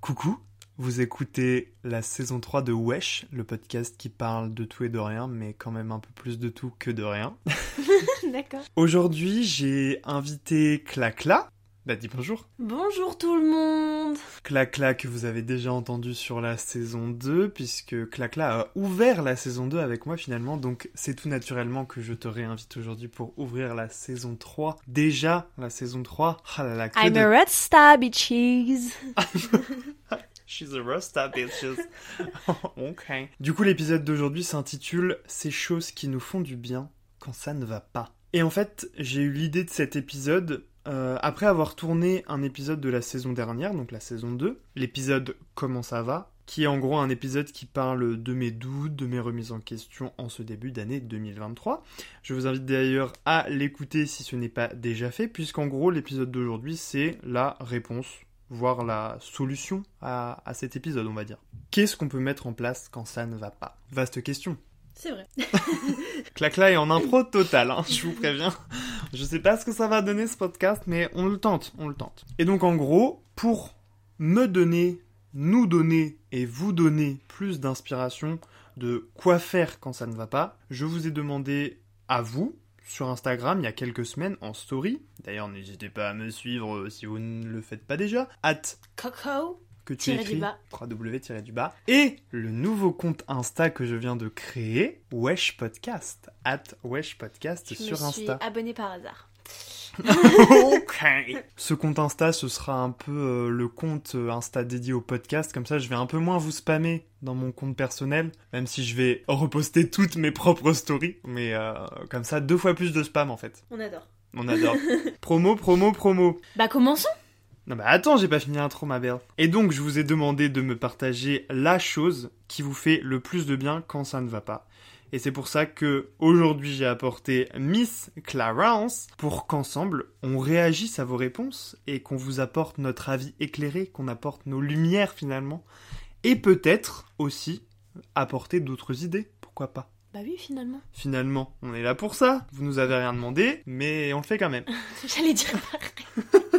Coucou, vous écoutez la saison 3 de Wesh, le podcast qui parle de tout et de rien, mais quand même un peu plus de tout que de rien. D'accord. Aujourd'hui, j'ai invité Clacla. Bah dis bonjour. Bonjour tout le monde. Clacla que vous avez déjà entendu sur la saison 2, puisque Clacla a ouvert la saison 2 avec moi finalement, donc c'est tout naturellement que je te réinvite aujourd'hui pour ouvrir la saison 3. Déjà, la saison 3, ah là là, que I'm de- a red star bitches. She's a Rasta bitches. ok. Du coup, l'épisode d'aujourd'hui s'intitule Ces choses qui nous font du bien quand ça ne va pas. Et en fait, j'ai eu l'idée de cet épisode euh, après avoir tourné un épisode de la saison dernière, donc la saison 2, l'épisode Comment ça va qui est en gros un épisode qui parle de mes doutes, de mes remises en question en ce début d'année 2023. Je vous invite d'ailleurs à l'écouter si ce n'est pas déjà fait, puisqu'en gros l'épisode d'aujourd'hui c'est la réponse voire la solution à, à cet épisode, on va dire. Qu'est-ce qu'on peut mettre en place quand ça ne va pas? Vaste question. C'est vrai. Clacla est en impro total, hein, je vous préviens. Je sais pas ce que ça va donner ce podcast, mais on le tente, on le tente. Et donc en gros, pour me donner, nous donner et vous donner plus d'inspiration de quoi faire quand ça ne va pas, je vous ai demandé à vous, sur Instagram il y a quelques semaines en story. D'ailleurs, n'hésitez pas à me suivre euh, si vous ne le faites pas déjà. At Coco. Que tu écris bas. www du bas et le nouveau compte Insta que je viens de créer Wesh Podcast at Wesh Podcast Je sur me suis Insta. abonnée par hasard. ok. Ce compte Insta, ce sera un peu euh, le compte euh, Insta dédié au podcast. Comme ça, je vais un peu moins vous spammer dans mon compte personnel, même si je vais reposter toutes mes propres stories. Mais euh, comme ça, deux fois plus de spam en fait. On adore. On adore. promo, promo, promo. Bah commençons. Non bah attends, j'ai pas fini l'intro ma belle. Et donc je vous ai demandé de me partager la chose qui vous fait le plus de bien quand ça ne va pas. Et c'est pour ça que aujourd'hui j'ai apporté Miss Clarence pour qu'ensemble on réagisse à vos réponses et qu'on vous apporte notre avis éclairé, qu'on apporte nos lumières finalement. Et peut-être aussi apporter d'autres idées, pourquoi pas. Bah oui finalement. Finalement, on est là pour ça. Vous nous avez rien demandé, mais on le fait quand même. J'allais dire pareil.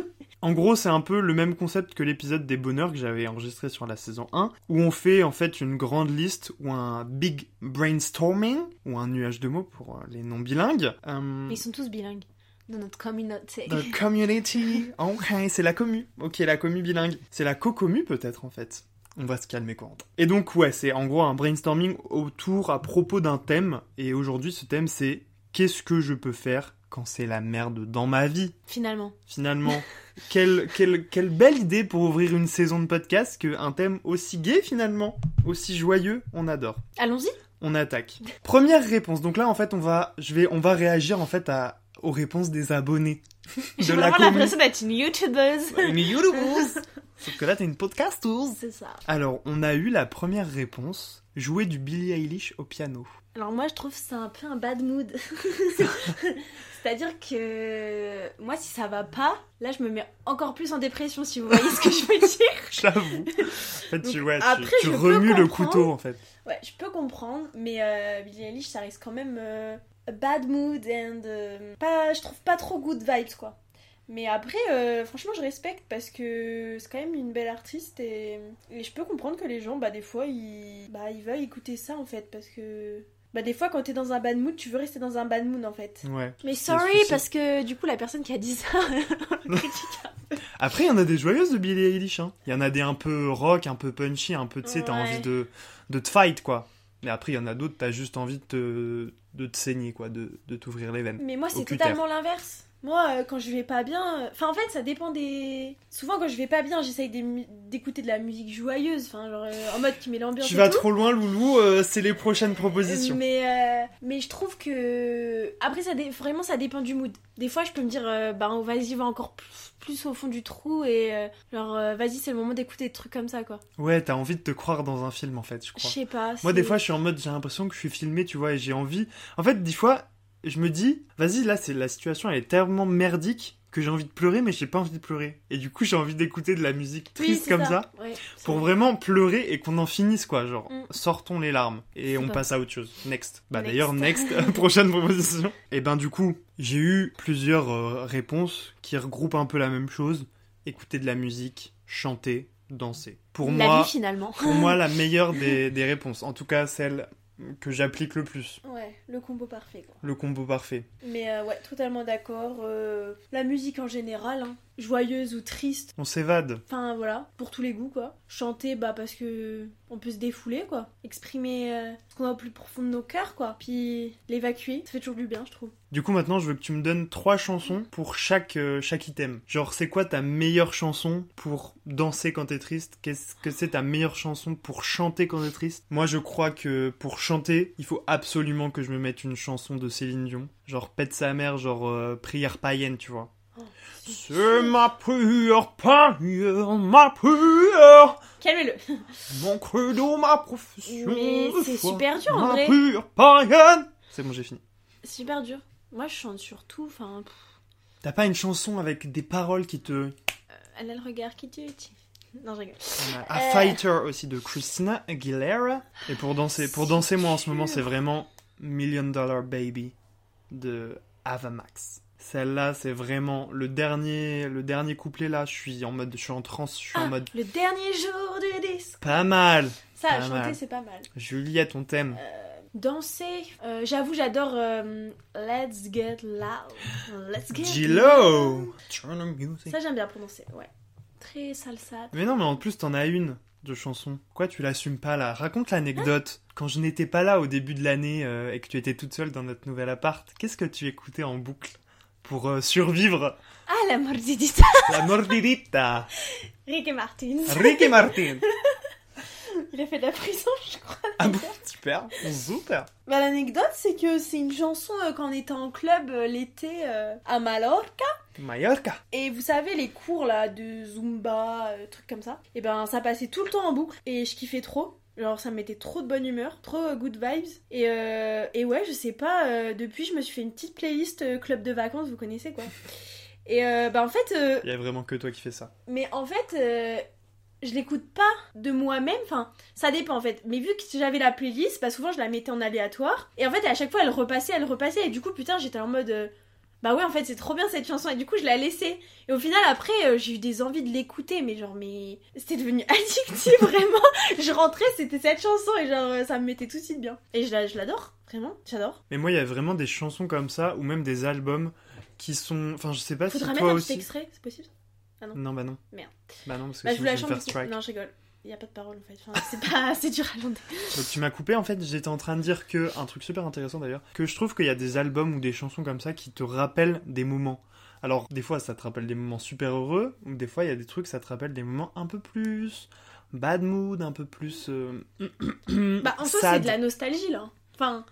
En gros, c'est un peu le même concept que l'épisode des bonheurs que j'avais enregistré sur la saison 1, où on fait en fait une grande liste ou un big brainstorming, ou un nuage de mots pour euh, les non bilingues. Euh, ils sont tous bilingues dans notre communauté. the community. Ok, c'est la commu. Ok, la commu bilingue. C'est la co-commu peut-être en fait. On va se calmer quoi. Et donc ouais, c'est en gros un brainstorming autour à propos d'un thème. Et aujourd'hui, ce thème c'est qu'est-ce que je peux faire quand c'est la merde dans ma vie Finalement. finalement. quelle, quelle, quelle belle idée pour ouvrir une saison de podcast qu'un thème aussi gai finalement, aussi joyeux, on adore. Allons-y. On attaque. Première réponse. Donc là en fait on va, je vais, on va réagir en fait à, aux réponses des abonnés J'ai de la vraiment commune. l'impression d'être une youtubeuse. Une YouTubeuse. Sauf que là t'es une podcasteuse. C'est ça. Alors on a eu la première réponse. Jouer du Billie Eilish au piano. Alors moi je trouve que c'est un peu un bad mood. C'est-à-dire que moi si ça va pas, là je me mets encore plus en dépression si vous voyez ce que je veux dire. J'avoue. En fait tu, ouais, après, tu je remues le couteau en fait. Ouais, je peux comprendre, mais euh, Billie Eilish ça reste quand même euh, bad mood and euh, pas, je trouve pas trop good vibes quoi. Mais après, euh, franchement, je respecte parce que c'est quand même une belle artiste et, et je peux comprendre que les gens, bah, des fois, ils, bah, ils veulent écouter ça en fait parce que. Bah, des fois, quand t'es dans un bad mood, tu veux rester dans un bad mood en fait. Ouais. Mais sorry, parce que du coup, la personne qui a dit ça. Après, il y en a des joyeuses de Billie Eilish. hein. Il y en a des un peu rock, un peu punchy, un peu, tu sais, t'as envie de, de te fight, quoi. Mais après, il y en a d'autres, t'as juste envie de te, de te saigner, quoi, de, de t'ouvrir les veines. Mais moi, c'est totalement l'inverse. Moi, euh, quand je vais pas bien. euh, Enfin, en fait, ça dépend des. Souvent, quand je vais pas bien, j'essaye d'écouter de la musique joyeuse. Enfin, genre euh, en mode qui met l'ambiance. Tu vas tout. trop loin, Loulou, euh, c'est les prochaines propositions. Mais, euh, mais je trouve que. Après, ça dé- vraiment, ça dépend du mood. Des fois, je peux me dire, bah, vas-y, va encore plus, plus au fond du trou et genre, vas-y, c'est le moment d'écouter des trucs comme ça, quoi. Ouais, t'as envie de te croire dans un film en fait, je Je crois. sais pas. Moi, des fois, je suis en mode, j'ai l'impression que je suis filmé, tu vois, et j'ai envie. En fait, des fois, je me dis, vas-y, là, c'est la situation, elle est tellement merdique que j'ai envie de pleurer, mais j'ai pas envie de pleurer. Et du coup, j'ai envie d'écouter de la musique triste comme ça, Ouais, pour vraiment pleurer et qu'on en finisse, quoi. Genre, Mm. sortons les larmes et on pas- passe à autre chose. Next. Bah Next. d'ailleurs, next, prochaine proposition. Et ben, du coup, j'ai eu plusieurs euh, réponses qui regroupent un peu la même chose. Écouter de la musique, chanter, danser. Pour la moi, vie finalement. pour moi, la meilleure des, des réponses. En tout cas, celle que j'applique le plus. Ouais, le combo parfait quoi. Le combo parfait. Mais euh, ouais, totalement d'accord. euh, la musique en général, hein, joyeuse ou triste, On s'évade. enfin voilà, pour tous les goûts quoi. Chanter, bah parce que on peut se défouler quoi. Exprimer euh, ce qu'on a au plus profond de nos cœurs quoi. Puis l'évacuer, ça fait toujours du bien, je trouve. Du coup, maintenant, je veux que tu me donnes trois chansons pour chaque, euh, chaque item. Genre, c'est quoi ta meilleure chanson pour danser quand t'es triste? Qu'est-ce que c'est ta meilleure chanson pour chanter quand t'es triste? Moi, je crois que pour chanter, il faut absolument que je me mette une chanson de Céline Dion. Genre, pète sa mère, genre euh, prière païenne, tu vois. C'est ma prière païenne, ma prière Calmez-le. Mon credo, ma profession. Mais c'est super dur, en ma vrai. prière. C'est bon, j'ai fini. Super dur. Moi je chante surtout, enfin, T'as pas une chanson avec des paroles qui te... elle a le regard qui tue. Non, je rigole. On a A Euh. Fighter aussi de Christina Aguilera. Et pour danser, pour danser moi en ce moment, c'est vraiment Million Dollar Baby de Ava Max. Celle-là, c'est vraiment le dernier, le dernier couplet là. Je suis en mode, je suis en transe, je suis en Ah, mode le dernier jour du disque. pas mal. Ça, Pas chanter, c'est pas mal. Juliette, on t'aime. Danser, euh, j'avoue, j'adore euh, Let's Get Loud. Let's Get Gilo. Loud. Turn the music. Ça, j'aime bien danser, ouais. Très salsa. Mais non, mais en plus, t'en as une de chanson. Pourquoi tu l'assumes pas là? Raconte l'anecdote. Quand je n'étais pas là au début de l'année euh, et que tu étais toute seule dans notre nouvel appart, qu'est-ce que tu écoutais en boucle? Pour euh, survivre Ah, la mordidita. La mordidita Ricky Martin. Ricky Martin Il a fait de la prison, je crois. Ah bon Super Super Bah, l'anecdote, c'est que c'est une chanson euh, quand on était en club euh, l'été euh, à Mallorca. Mallorca Et vous savez, les cours là de Zumba, trucs comme ça, et ben ça passait tout le temps en boucle et je kiffais trop. Genre ça me mettait trop de bonne humeur, trop euh, good vibes. Et, euh, et ouais, je sais pas, euh, depuis je me suis fait une petite playlist euh, club de vacances, vous connaissez quoi. Et bah en fait, Il y a vraiment que toi qui fais ça. mais en fait, je l'écoute pas de moi-même. Enfin, ça dépend en fait. Mais vu que j'avais la playlist, bah souvent je la mettais en aléatoire. Et en fait, à chaque fois, elle repassait, elle repassait. Et du coup, putain, j'étais en mode. Bah ouais, en fait, c'est trop bien cette chanson. Et du coup, je la laissais. Et au final, après, euh, j'ai eu des envies de l'écouter. Mais genre, mais. C'était devenu addictif, vraiment. je rentrais, c'était cette chanson. Et genre, euh, ça me mettait tout de suite bien. Et je la- je l'adore. Vraiment, j'adore. Mais moi, il y a vraiment des chansons comme ça, ou même des albums qui sont... Enfin, je sais pas Faudra si toi un aussi... petit extrait, c'est possible? Non, bah non. Merde. Bah non, parce que Bah, je vous la chante. faire strike. Non, je rigole. Il y a pas de parole en fait. Enfin, c'est pas. c'est dur à. Donc tu m'as coupé en fait, j'étais en train de dire que, un truc super intéressant d'ailleurs, que je trouve qu'il y a des albums ou des chansons comme ça qui te rappellent des moments. Alors des fois ça te rappelle des moments super heureux, ou des fois il y a des trucs ça te rappelle des moments un peu plus bad mood, un peu plus... euh, Bah, en soi, c'est de la nostalgie là. Enfin,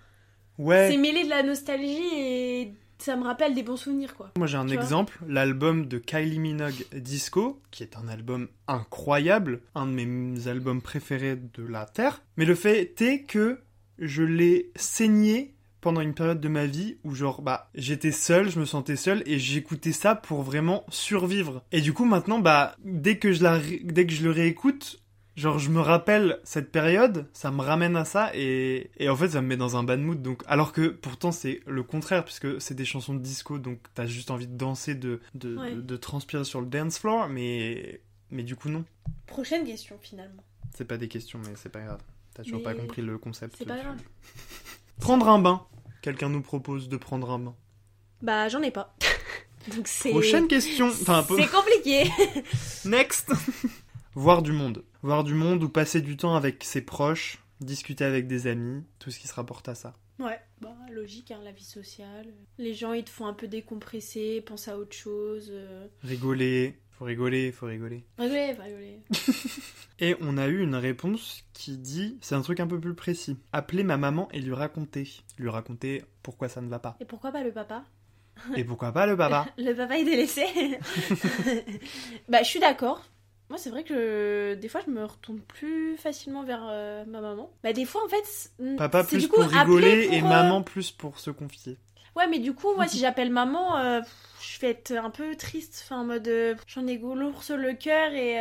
Ouais, c'est mêlé de la nostalgie et ça me rappelle des bons souvenirs quoi. moi j'ai un tu exemple, l'album de Kylie Minogue Disco, qui est un album incroyable, un de mes albums préférés de la Terre, mais le fait est que je l'ai saigné pendant une période de ma vie où genre bah j'étais seul, je me sentais seul et j'écoutais ça pour vraiment survivre. Et du coup maintenant bah dès que je la dès que je le réécoute, genre je me rappelle cette période, ça me ramène à ça et, et en fait ça me met dans un bad mood donc alors que pourtant c'est le contraire puisque c'est des chansons de disco donc t'as juste envie de danser de de, Ouais. de de transpirer sur le dance floor mais mais du coup non, Prochaine question finalement. c'est pas des questions mais c'est pas grave. T'as toujours Mais pas compris le concept. c'est pas grave. Prendre un bain. Quelqu'un nous propose de prendre un bain. Bah, j'en ai pas. Donc c'est. Prochaine question. Enfin, un peu. C'est compliqué. Next. Voir du monde. Voir du monde ou passer du temps avec ses proches, discuter avec des amis, tout ce qui se rapporte à ça. ouais, bah logique, hein, la vie sociale. Les gens, ils te font un peu décompresser, pense à autre chose. euh. Rigoler, faut rigoler, faut rigoler. Rigoler, faut rigoler. Et on a eu une réponse qui dit, c'est un truc un peu plus précis. Appeler ma maman et lui raconter. Lui raconter pourquoi ça ne va pas. Et pourquoi pas le papa? Et pourquoi pas le papa? Le papa est délaissé. bah, je suis d'accord. Moi, c'est vrai que des fois, je me retourne plus facilement vers euh, ma maman. Bah, des fois, en fait, Papa plus du coup pour rigoler pour, et euh, maman plus pour se confier. Ouais, mais du coup, moi, si j'appelle maman, euh, je vais être un peu triste. Enfin, en mode, j'en ai lourd sur le cœur et,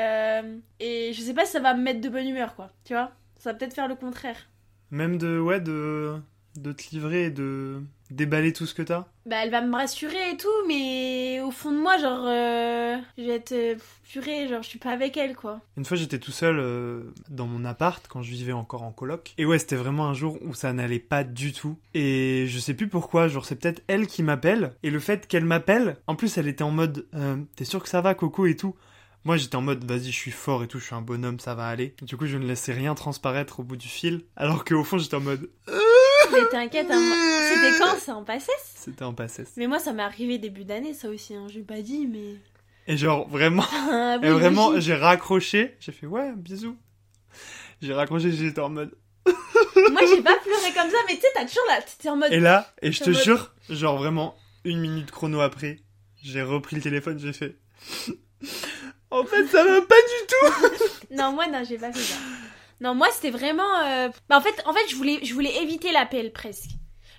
et je sais pas si ça va me mettre de bonne humeur, quoi. Tu vois? Ça va peut-être faire le contraire. Même de, ouais, de, de te livrer et de déballer tout ce que t'as? Bah, elle va me rassurer et tout, mais au fond de moi, genre, euh, je vais être euh, purée, genre, je suis pas avec elle, quoi. Une fois, j'étais tout seul euh, dans mon appart quand je vivais encore en coloc. Et ouais, c'était vraiment un jour où ça n'allait pas du tout. Et je sais plus pourquoi, genre c'est peut-être elle qui m'appelle. Et le fait qu'elle m'appelle, en plus elle était en mode euh, T'es sûr que ça va, Coco et tout? Moi j'étais en mode Vas-y, je suis fort et tout, je suis un bonhomme, ça va aller. Du coup, je ne laissais rien transparaître au bout du fil. Alors qu'au fond, j'étais en mode Mais t'inquiète, hein, c'était quand ça en passait C'était en passesse. Mais moi, ça m'est arrivé début d'année, ça aussi, hein. J'ai pas dit, mais. Et genre vraiment, Ah, et vraiment, oui. j'ai raccroché. J'ai fait Ouais, bisous. J'ai raccroché, j'étais en mode Moi, j'ai pas pleuré comme ça, mais tu sais, t'as toujours la. T'es en mode. Et là, et je te mode- jure, genre vraiment, une minute chrono après, j'ai repris le téléphone, j'ai fait. en fait, ça va pas du tout! Non, moi, non, j'ai pas fait ça. Non, moi, c'était vraiment. euh, Bah, en fait, en fait je, voulais, je voulais éviter l'appel presque.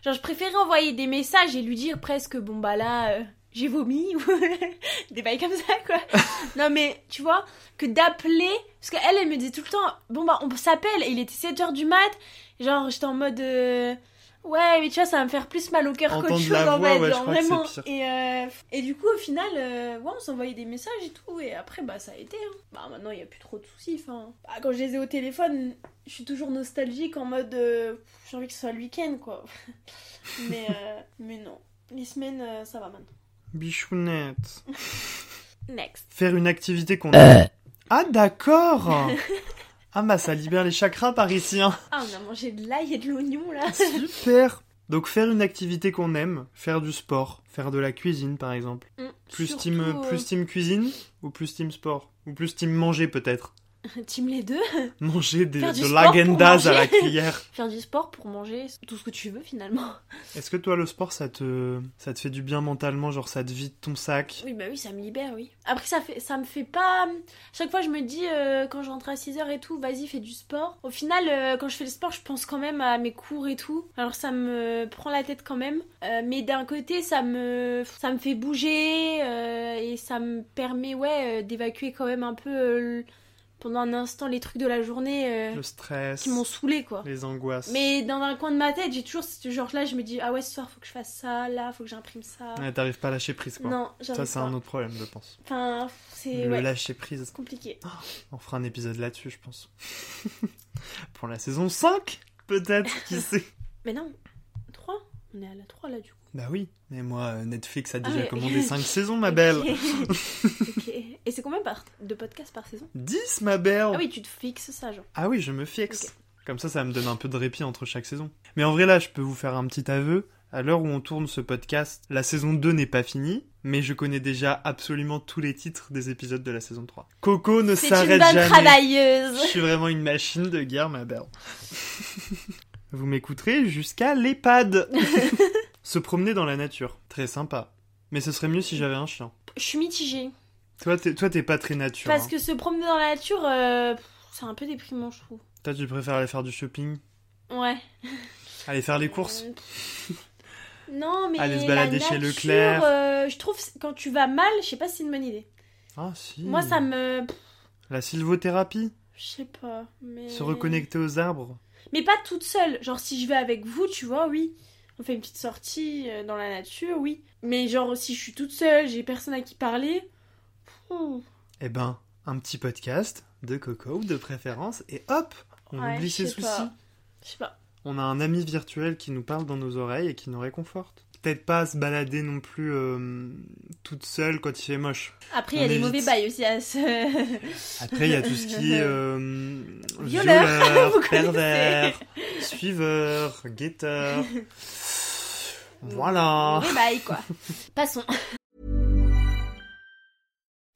Genre, je préférais envoyer des messages et lui dire presque, bon, bah là, euh, j'ai vomi, ou des bails comme ça, quoi. non, mais tu vois, que d'appeler. Parce qu'elle, elle me disait tout le temps, bon, bah, on s'appelle. Et il était 7h du mat. Genre, j'étais en mode. euh, Ouais, mais tu vois, ça va me faire plus mal au cœur qu'autre chose, la en voix, fait, ouais, genre, vraiment. Et, euh, et du coup, au final, euh, ouais, on s'envoyait des messages et tout, et après, bah, ça a été. Hein. Bah, maintenant, il n'y a plus trop de soucis. Enfin, bah, quand je les ai au téléphone, je suis toujours nostalgique en mode. euh, j'ai envie que ce soit le week-end, quoi. mais, euh, mais non. Les semaines, euh, ça va maintenant. Bichounette. Next. Faire une activité qu'on aime. Ah, d'accord! Ah, bah, ça libère les chakras parisiens. Ah, on a mangé de l'ail et de l'oignon, là. Super! Donc, faire une activité qu'on aime, faire du sport, faire de la cuisine par exemple. Mm, Plus, team, euh, plus team cuisine ou plus team sport? Ou plus team manger peut-être? Team les deux. Manger des, de l'agendas à la cuillère. Faire du sport pour manger tout ce que tu veux, finalement. Est-ce que toi, le sport, ça te, ça te fait du bien mentalement Genre, ça te vide ton sac? Oui, bah oui, ça me libère, oui. Après, ça, fait, ça me fait pas. Chaque fois, je me dis, euh, quand je rentre à 6h et tout, vas-y, fais du sport. Au final, euh, quand je fais le sport, je pense quand même à mes cours et tout. Alors, ça me prend la tête quand même. Euh, mais d'un côté, ça me, ça me fait bouger et ça me permet, ouais, d'évacuer quand même un peu pendant un instant les trucs de la journée euh, Le stress, qui m'ont saoulé, quoi. les angoisses. Mais dans un coin de ma tête, j'ai toujours ce genre-là, je me dis, ah ouais, ce soir, faut que je fasse ça, là, faut que j'imprime ça. Ouais, t'arrives pas à lâcher prise, quoi. Non, ça, c'est un autre problème, je pense. Enfin, c'est Le ouais, lâcher prise. c'est compliqué. On fera un épisode là-dessus, je pense. Pour la saison 5, peut-être, qui sait. Mais non, 3 On est à la 3 là du coup. Bah oui, mais moi, euh, Netflix a Ah déjà ouais. commandé 5 saisons, ma belle. Ok. Ok. Et c'est combien par... de podcasts par saison? 10, ma belle. Ah oui, tu te fixes ça, genre. Ah oui, je me fixe. Comme ça, ça me donne un peu de répit entre chaque saison. Mais en vrai, là, je peux vous faire un petit aveu. À l'heure où on tourne ce podcast, la saison 2 n'est pas finie, mais je connais déjà absolument tous les titres des épisodes de la saison 3. Coco ne C'est une s'arrête bonne jamais. Je travailleuse suis vraiment une machine de guerre, ma belle. Vous m'écouterez jusqu'à l'EHPAD. Se promener dans la nature, très sympa. Mais ce serait mieux si j'avais un chien. Je suis mitigée. Toi, t'es, toi, t'es pas très nature. Parce hein. que se promener dans la nature, euh, pff, c'est un peu déprimant, je trouve. Toi, tu préfères aller faire du shopping, Ouais. aller faire les courses? Euh. Non, mais. Aller se balader la chez nature, Leclerc. euh, je trouve quand tu vas mal, je sais pas si c'est une bonne idée. Ah si. Moi, ça me. La sylvothérapie, Je sais pas. Mais... se reconnecter aux arbres? Mais pas toute seule. Genre, si je vais avec vous, tu vois, oui. On fait une petite sortie euh, dans la nature, oui. Mais genre, si je suis toute seule, j'ai personne à qui parler. pff, Eh ben, un petit podcast de Coco de préférence et hop, on ouais, oublie ses soucis. Je sais pas. On a un ami virtuel qui nous parle dans nos oreilles et qui nous réconforte. Peut-être pas se balader non plus euh, toute seule quand il fait moche. Après, il y a des mauvais bails aussi à se. Après, il y a tout ce qui est euh, Violeur, connaissez. pervers, suiveur, guetteur. Voilà. Oui, bye quoi. Passons.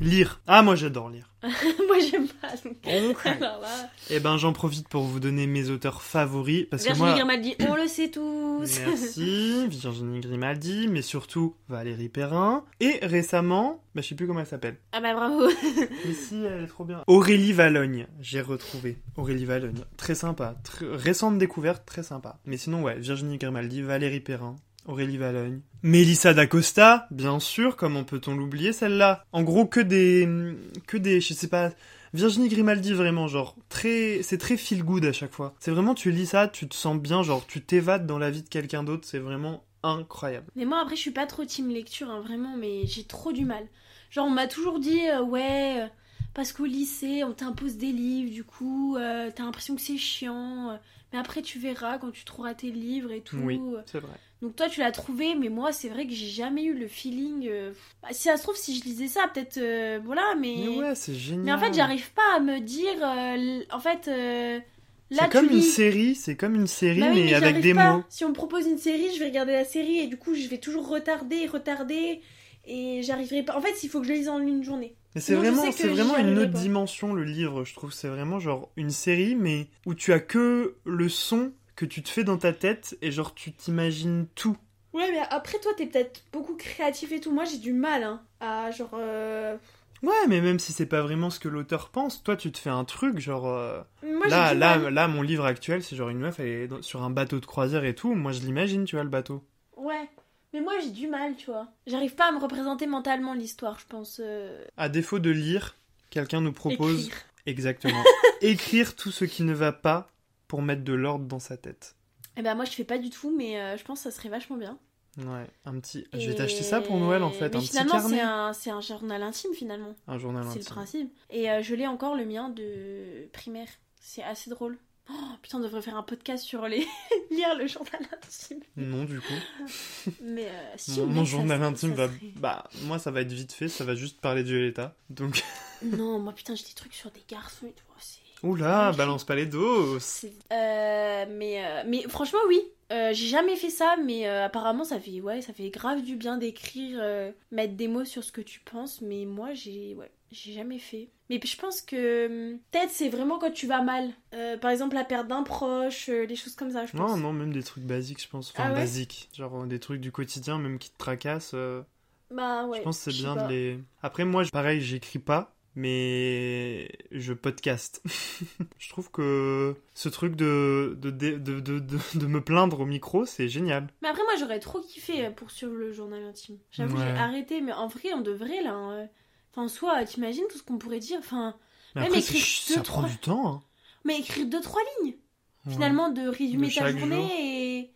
Lire. Ah, moi j'adore lire. Moi j'aime pas. Donc... Ok. Alors là, Eh ben, j'en profite pour vous donner mes auteurs favoris. Parce que Virginie moi. Grimaldi, on le sait tous. Merci, Virginie Grimaldi, mais surtout Valérie Perrin. Et récemment, bah, je sais plus comment elle s'appelle. ah bah bravo. Mais si, elle est trop bien. Aurélie Valogne, j'ai retrouvé. Aurélie Valogne, très sympa. Récente découverte, très sympa. Mais sinon, ouais, Virginie Grimaldi, Valérie Perrin, Aurélie Valogne. Mélissa d'Acosta, bien sûr, comment peut-on l'oublier celle-là? En gros, que des... que des... je sais pas... Virginie Grimaldi, vraiment, genre, très... C'est très feel good à chaque fois. C'est vraiment, tu lis ça, tu te sens bien, genre, tu t'évades dans la vie de quelqu'un d'autre, c'est vraiment incroyable. Mais moi après je suis pas trop team lecture, hein, vraiment, mais j'ai trop du mal. Genre on m'a toujours dit, euh, ouais, euh, parce qu'au lycée on t'impose des livres, du coup euh, t'as l'impression que c'est chiant. Mais après tu verras quand tu trouveras tes livres et tout. Oui, c'est vrai. Donc toi tu l'as trouvé, mais moi c'est vrai que j'ai jamais eu le feeling. euh, bah, si ça se trouve si je lisais ça peut-être, euh, voilà, mais. Mais ouais, c'est génial. Mais en fait j'arrive pas à me dire, euh, en fait. euh, C'est comme une série, c'est comme une série, Bah mais, avec des pas. mots. Si on me propose une série, je vais regarder la série et du coup, je vais toujours retarder, retarder et j'arriverai pas. En fait, il faut que je lise en une journée. Mais c'est vraiment, c'est vraiment une autre pas. dimension le livre, je trouve. C'est vraiment genre une série, mais où tu as que le son que tu te fais dans ta tête et genre tu t'imagines tout. Ouais, mais après, toi, t'es peut-être beaucoup créatif et tout. Moi, j'ai du mal, hein, à genre. euh, Ouais, mais même si c'est pas vraiment ce que l'auteur pense, toi tu te fais un truc genre. euh, Moi, là, là, mal. là, mon livre actuel, c'est genre une meuf, elle est sur un bateau de croisière et tout. Moi je l'imagine, tu vois, le bateau. Ouais. Mais moi, j'ai du mal, tu vois. J'arrive pas à me représenter mentalement l'histoire, je pense. euh, À défaut de lire, quelqu'un nous propose. écrire. Exactement. Écrire tout ce qui ne va pas pour mettre de l'ordre dans sa tête. Eh ben, moi, je fais pas du tout, mais euh, je pense que ça serait vachement bien. Ouais, un petit. Je vais Et- t'acheter ça pour Noël en fait, Mais un petit finalement, carnet. c'est un, c'est un journal intime, finalement. Un journal C'est le intime. principe. Et euh, je l'ai encore le mien de primaire. C'est assez drôle. Oh, putain, on devrait faire un podcast sur les lire le journal intime. Non, du coup. Mais euh, si, Mon, journal intime ça va. Bah, moi, ça va être vite fait, ça va juste parler de Violetta. Donc. Non, moi putain, j'ai des trucs sur des garçons et tout. C'est. Oula, balance pas les doses c'est- Euh, mais, euh, mais franchement, oui. Euh, j'ai jamais fait ça, mais apparemment, ça fait, ouais, ça fait grave du bien d'écrire, mettre des mots sur ce que tu penses. Mais moi, j'ai, ouais, j'ai jamais fait. Mais je pense que hum, peut-être c'est vraiment quand tu vas mal. Euh, par exemple, la perte d'un proche, euh, des choses comme ça, je pense. Non, non, même des trucs basiques, je pense. Enfin, Ah ouais basiques. Genre des trucs du quotidien, même qui te tracassent. euh, Bah ouais. je pense que c'est bien de les. Après, moi, pareil, j'écris pas, mais je podcast. je trouve que ce truc de, de, de, de, de, de- de me plaindre au micro, c'est génial. Mais après, moi, j'aurais trop kiffé poursuivre le journal intime. J'avoue, Ouais. j'ai arrêté, mais en vrai, on devrait là. hein. Enfin, en soi, t'imagines tout ce qu'on pourrait dire Enfin, Mais après, c'est écrire deux, ça prend du temps. hein. mais écrire deux trois lignes. Ouais. Finalement, de résumer De ta journée jour. et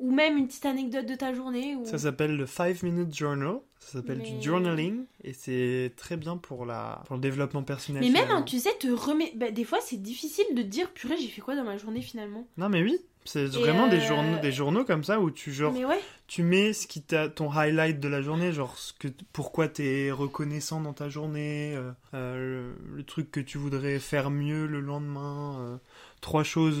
ou même une petite anecdote de ta journée. Ou... Ça s'appelle le 5 Minute Journal. Ça s'appelle Mais- du journaling. Et c'est très bien pour, la... pour le développement personnel. Mais même, hein, tu sais, te remet. bah, des fois, c'est difficile de dire, purée, j'ai fait quoi dans ma journée finalement? Non, mais oui. C'est vraiment des, euh, journaux, des journaux comme ça où tu, genre, Mais ouais. tu mets ce qui t'a ton highlight de la journée, genre ce que, pourquoi t'es reconnaissant dans ta journée, euh, euh, le, le truc que tu voudrais faire mieux le lendemain, trois choses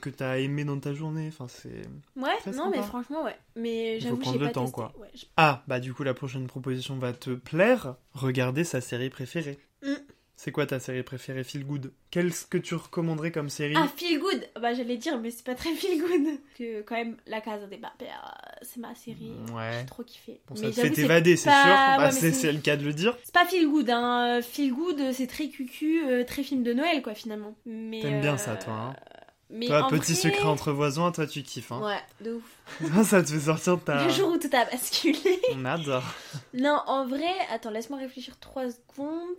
que t'as aimé dans ta journée. Enfin, c'est. Ouais, non, sympa. mais franchement, ouais. Mais Il faut j'avoue, prendre le pas temps, testé. quoi. Ouais, je- Ah, bah du coup, la prochaine proposition va te plaire. Regarder sa série préférée. Mm. C'est quoi ta série préférée Feel Good? Qu'est-ce que tu recommanderais comme série? Ah, feel good Bah, j'allais dire, mais c'est pas très feel good. Que quand même, La Casa des Papel, c'est ma série. Ouais. J'ai trop kiffé. Bon, Mais ça te j'avoue, fait c'est t'évader, c'est pas- sûr. Bah, ouais, mais c'est le cas de le dire. C'est pas feel good, hein. Feel good, c'est très cucu, euh, très film de Noël, quoi, finalement. Mais, T'aimes bien euh, ça, toi, hein Mais Toi, petit vrai- secret entre voisins, toi, tu kiffes. Hein. Ouais, de ouf. ça te fait sortir de ta. Le jour où tout a basculé. On adore. non, en vrai, attends, laisse-moi réfléchir 3 secondes.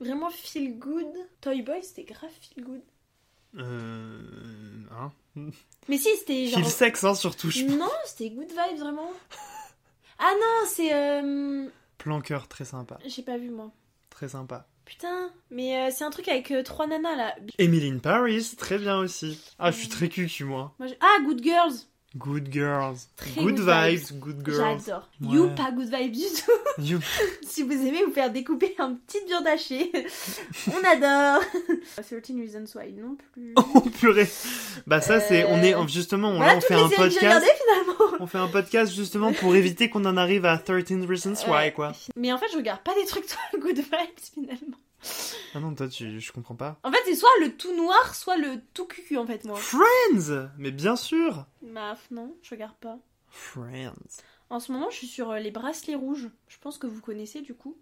Vraiment feel good. Toy Boy, c'était grave feel good. Euh. Hein? Mais si, c'était genre. Feel sexe, hein, surtout. je- Non, c'était good vibes, vraiment. Ah non, c'est. Euh... Plan cœur, très sympa. J'ai pas vu, moi. Très sympa. Putain, mais euh, c'est un truc avec euh, trois nanas là. Emily in Paris, très bien aussi. Ah, je suis très cucu, moi. Moi, Ah, Good Girls. Good girls. Très good, good vibes, vibes. good girls. J'adore. Ouais. You, pas good vibes du tout. You- si vous aimez vous faire découper un petit viande hachée, on adore. 13 Reasons Why non plus. Oh purée. Bah ça c'est on est Euh, justement on, voilà là, on fait un podcast. On fait un podcast justement pour éviter qu'on en arrive à 13 Reasons Why Ouais. quoi. Mais en fait, je regarde pas des trucs trop good vibes finalement. Ah non toi tu je comprends pas. En fait, c'est soit le tout noir, soit le tout cucu en fait, moi. Friends Mais bien sûr. Bah, non, je regarde pas. Friends. En ce moment, je suis sur euh, les bracelets rouges. Je pense que vous connaissez du coup.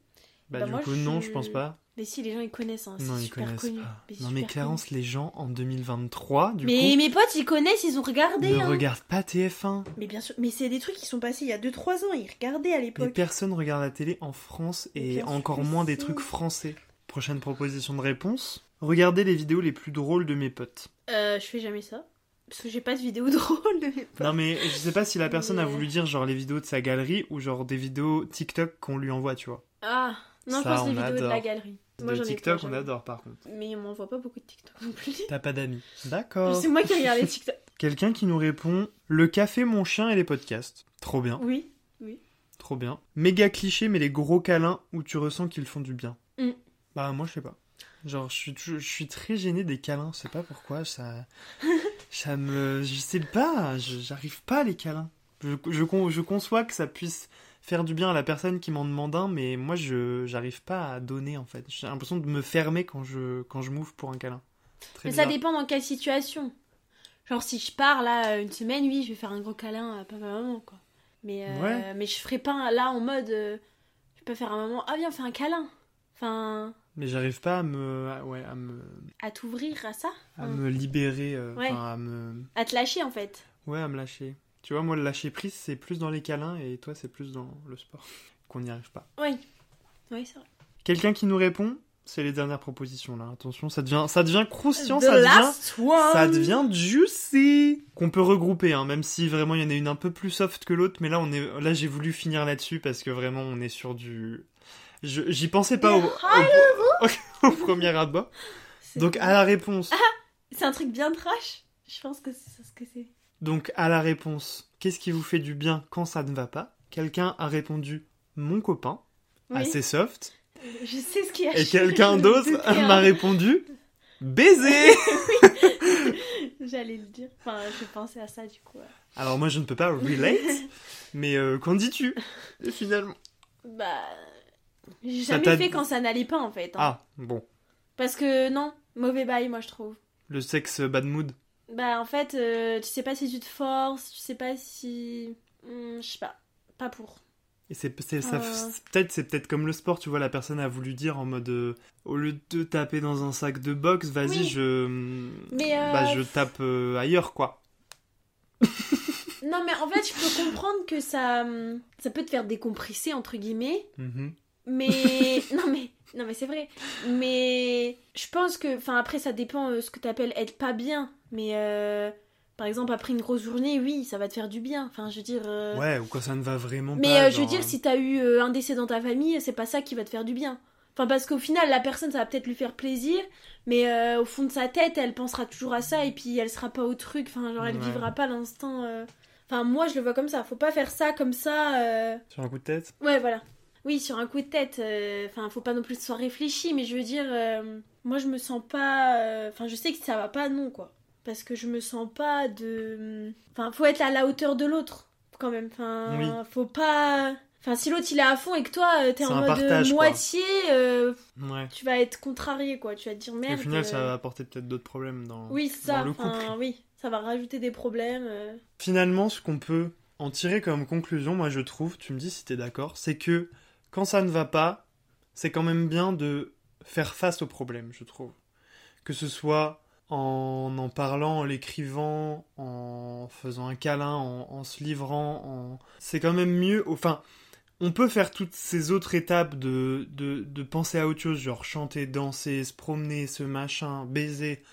Bah, Bah, du moi, coup je non je pense pas. Mais si, les gens ils connaissent, hein, non ils super connaissent connu. pas. Mais non mais Clarence les gens en 2023 du Mais coup mes potes ils connaissent, ils ont regardé. ne hein. regardent pas TF1. Mais bien sûr, mais c'est des trucs qui sont passés il y a 2-3 ans, ils regardaient à Mais l'époque. personne regarde la télé en France Mais et bien encore moins des trucs français. Prochaine proposition de réponse. Regardez les vidéos les plus drôles de mes potes. Euh, je fais jamais ça. Parce que j'ai pas de vidéo drôle de mes potes. Non mais je sais pas si la personne a voulu dire genre les vidéos de sa galerie ou genre des vidéos TikTok qu'on lui envoie, tu vois. Ah, non, Ça, je pense les vidéos de la galerie. Moi de ai TikTok pas, on adore par contre. Mais on m'envoie pas beaucoup de TikTok non plus. T'as pas d'amis. D'accord. C'est moi qui regarde les TikTok. Quelqu'un qui nous répond le café, mon chien et les podcasts. Trop bien, Oui. trop bien. Méga cliché mais les gros câlins où tu ressens qu'ils font du bien. Mm. Bah moi je sais pas. Genre je suis je suis très gêné des câlins, je sais pas pourquoi ça ça me je sais pas, j'arrive pas à les câlins. Je, je, je conçois que ça puisse faire du bien à la personne qui m'en demande un, mais moi je j'arrive pas à donner en fait. J'ai l'impression de me fermer quand je quand je m'ouvre pour un câlin. Très Mais ça dépend dans quelle situation. Genre si je pars là une semaine, oui, je vais faire un gros câlin à papa maman quoi. Mais euh, Ouais. mais je ferai pas là en mode euh, je peux faire un moment ah viens on fait un câlin. Enfin Mais j'arrive pas à me à- ouais à me à t'ouvrir à ça, à Mm. me libérer, euh, Ouais. à me à te lâcher en fait. ouais à me lâcher. Tu vois moi le lâcher prise c'est plus dans les câlins et toi c'est plus dans le sport qu'on n'y arrive pas. Oui. Oui, c'est vrai. Quelqu'un qui nous répond, c'est les dernières propositions là. Attention, ça devient, ça devient croustillant, The ça devient, ça devient juicy. Qu'on peut regrouper, hein, même si vraiment il y en a une un peu plus soft que l'autre, mais là on est, là j'ai voulu finir là-dessus parce que vraiment on est sur du, j'y pensais pas au, au, au premier abord. C'est- Donc à la réponse, C'est un truc bien trash. Je pense que c'est ce que c'est. donc à la réponse, qu'est-ce qui vous fait du bien quand ça ne va pas? Quelqu'un a répondu mon copain, Oui. assez soft, Je sais ce qu'il y a. et quelqu'un d'autre m'a répondu baiser. J'allais le dire. Enfin, je pensais à ça du coup. Alors moi je ne peux pas relate, mais euh, qu'en dis-tu finalement? Bah. J'ai jamais fait quand ça n'allait pas en fait. hein. Ah bon, Parce que non, mauvais bail, moi je trouve. le sexe bad mood. Bah en fait, euh, tu sais pas si tu te forces, tu sais pas si. Hmm, je sais pas. Pas pour. Et c'est c'est- ça Euh. c'est peut-être c'est peut-être comme le sport, tu vois, la personne a voulu dire en mode euh, au lieu de taper dans un sac de boxe, vas-y Oui. je Mais, euh, bah je tape euh, ailleurs quoi. Non, mais en fait, je peux comprendre que ça. hum, Ça peut te faire décompresser, entre guillemets. Mhm. Mais. non, mais. Non, mais c'est vrai. Mais. Je pense que. Enfin, après, ça dépend euh, ce que t'appelles être pas bien. Mais. euh, Par exemple, après une grosse journée, oui, ça va te faire du bien. Enfin, je veux dire. euh, Ouais, ou quand ça ne va vraiment Mais pas. euh, je veux genre, dire, si t'as eu euh, un décès dans ta famille, c'est pas ça qui va te faire du bien. Enfin, parce qu'au final, la personne, ça va peut-être lui faire plaisir, mais euh, au fond de sa tête, elle pensera toujours à ça et puis elle sera pas au truc. Enfin, genre, elle Ouais. vivra pas l'instant. euh. Enfin, moi, je le vois comme ça. Faut pas faire ça comme ça. euh. sur un coup de tête? Ouais, voilà. Oui, sur un coup de tête. euh, Enfin, faut pas non plus que ce soit réfléchi, mais je veux dire, euh, moi, je me sens pas. euh, Enfin, je sais que ça va pas, non, quoi. Parce que je me sens pas de. Enfin, faut être à la hauteur de l'autre, quand même. Enfin, Oui. faut pas. Enfin, si l'autre il est à fond et que toi t'es en mode partage, moitié, euh, Ouais. tu vas être contrarié quoi. Tu vas te dire Et merde. au final, euh, ça va apporter peut-être d'autres problèmes dans, Oui, dans ça. le couple. Enfin, oui, ça va rajouter des problèmes. euh. Finalement, ce qu'on peut en tirer comme conclusion, moi je trouve, tu me dis si t'es d'accord, c'est que quand ça ne va pas, c'est quand même bien de faire face au problème, je trouve. Que ce soit en en parlant, en l'écrivant, en faisant un câlin, en, se livrant, en... c'est quand même mieux. Enfin, on peut faire toutes ces autres étapes de, de, de penser à autre chose, genre chanter, danser, se promener, ce machin, baiser,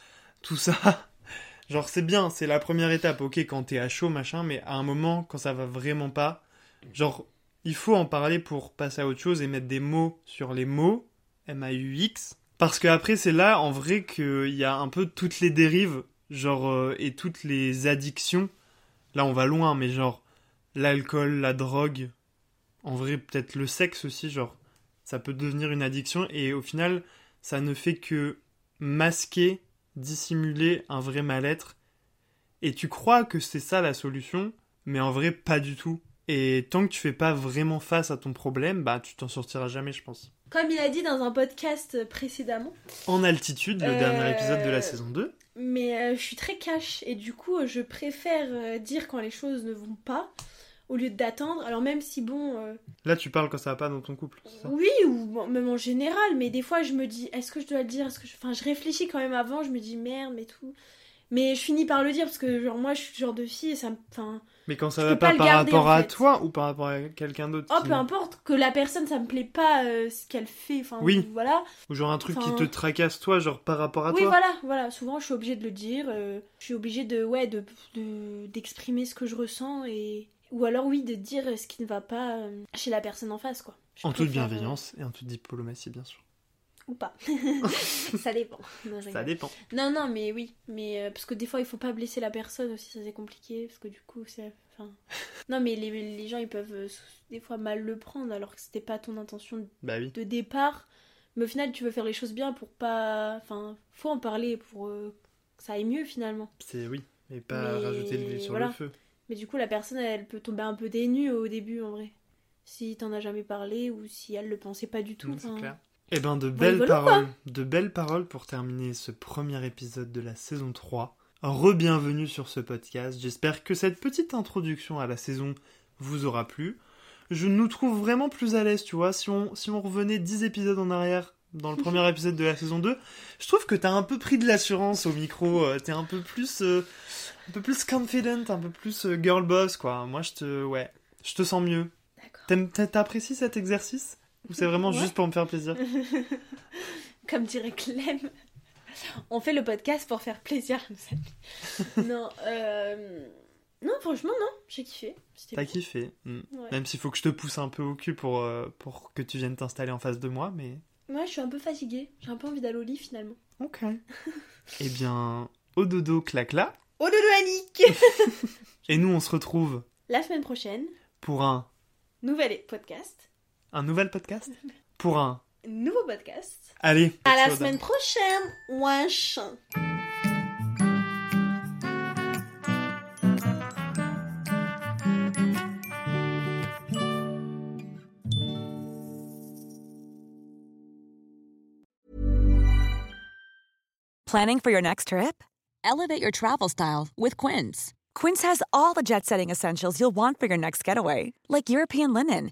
tout ça. Genre c'est bien, c'est la première étape, ok, quand t'es à chaud, machin, mais à un moment, quand ça va vraiment pas, genre, il faut en parler pour passer à autre chose et mettre des mots sur les mots, M-A-U-X, parce que après c'est là, en vrai, qu'il y a un peu toutes les dérives, genre, euh, et toutes les addictions, là on va loin, mais genre, l'alcool, la drogue, en vrai, peut-être le sexe aussi, genre, ça peut devenir une addiction, et au final, ça ne fait que masquer dissimuler un vrai mal-être. Et tu crois que c'est ça la solution, mais en vrai, pas du tout. Et tant que tu fais pas vraiment face à ton problème, bah tu t'en sortiras jamais, je pense. Comme il a dit dans un podcast précédemment, En altitude, le Euh, dernier épisode de la saison 2. mais euh, je suis très cash et du coup je préfère euh, dire quand les choses ne vont pas au lieu d'attendre. Alors même si bon, euh, Là, tu parles quand ça va pas dans ton couple, ça? Oui ou même en général, mais des fois je me dis est-ce que je dois le dire, est-ce que je... enfin je réfléchis quand même avant, je me dis merde mais tout. Mais je finis par le dire parce que genre moi je suis le genre de fille et ça me, enfin Mais quand ça va pas pas par garder, rapport en à toi ou par rapport à quelqu'un d'autre oh qui- peu importe que la personne ça me plaît pas euh, ce qu'elle fait, enfin Oui. voilà. Ou genre un truc Enfin- qui te tracasse toi, genre par rapport à Oui, toi. voilà, voilà. Souvent, je suis obligée de le dire. euh, je suis obligée de, ouais, de, de- d'exprimer ce que je ressens et ou alors oui, de dire ce qui ne va pas euh, chez la personne en face, quoi. Je En toute bienveillance et en toute diplomatie, bien sûr. Ou pas. ça dépend. Non, Ça dépend. Non, non, mais oui, mais euh, parce que des fois, il faut pas blesser la personne aussi, ça c'est compliqué parce que du coup, c'est, enfin, non, mais les, les gens ils peuvent euh, des fois mal le prendre alors que c'était pas ton intention Bah oui. de départ. Mais au final, tu veux faire les choses bien pour pas. Enfin, faut en parler pour euh, que ça aille mieux finalement. C'est oui. Et pas Mais rajouter l'huile sur voilà. le feu. Mais du coup, la personne, elle peut tomber un peu dénue au début en vrai. Si t'en as jamais parlé ou si elle le pensait pas du tout. Clair. Eh ben, de belles rigolo, paroles. De belles paroles pour terminer ce premier épisode de la saison 3. Re-bienvenue sur ce podcast. J'espère que cette petite introduction à la saison vous aura plu. Je nous trouve vraiment plus à l'aise, tu vois. Si on, si on revenait 10 épisodes en arrière dans le premier épisode de la saison 2, je trouve que t'as un peu pris de l'assurance au micro. euh, T'es un peu plus, euh, un peu plus confident, un peu plus euh, girl boss, quoi. Moi, je te, ouais, je te sens mieux. D'accord. T'apprécies cet exercice? Ou c'est vraiment Ouais. juste pour me faire plaisir Comme dirait Clem, on fait le podcast pour faire plaisir à nos amis. non, euh... non, franchement, non, j'ai kiffé. T'as kiffé. mm. Ouais. Même s'il faut que je te pousse un peu au cul pour, euh, pour que tu viennes t'installer en face de moi, mais... Ouais, je suis un peu fatiguée. J'ai un peu envie d'aller au lit finalement. Ok. eh bien, au dodo clacla. Au dodo Annick Et nous, on se retrouve La semaine prochaine, pour un, nouvel podcast. Un nouvel podcast Pour un... Nouveau podcast. Allez À la semaine prochaine. Wesh. Planning for your next trip? Elevate your travel style with Quince. Quince has all the jet setting essentials you'll want for your next getaway, like European linen,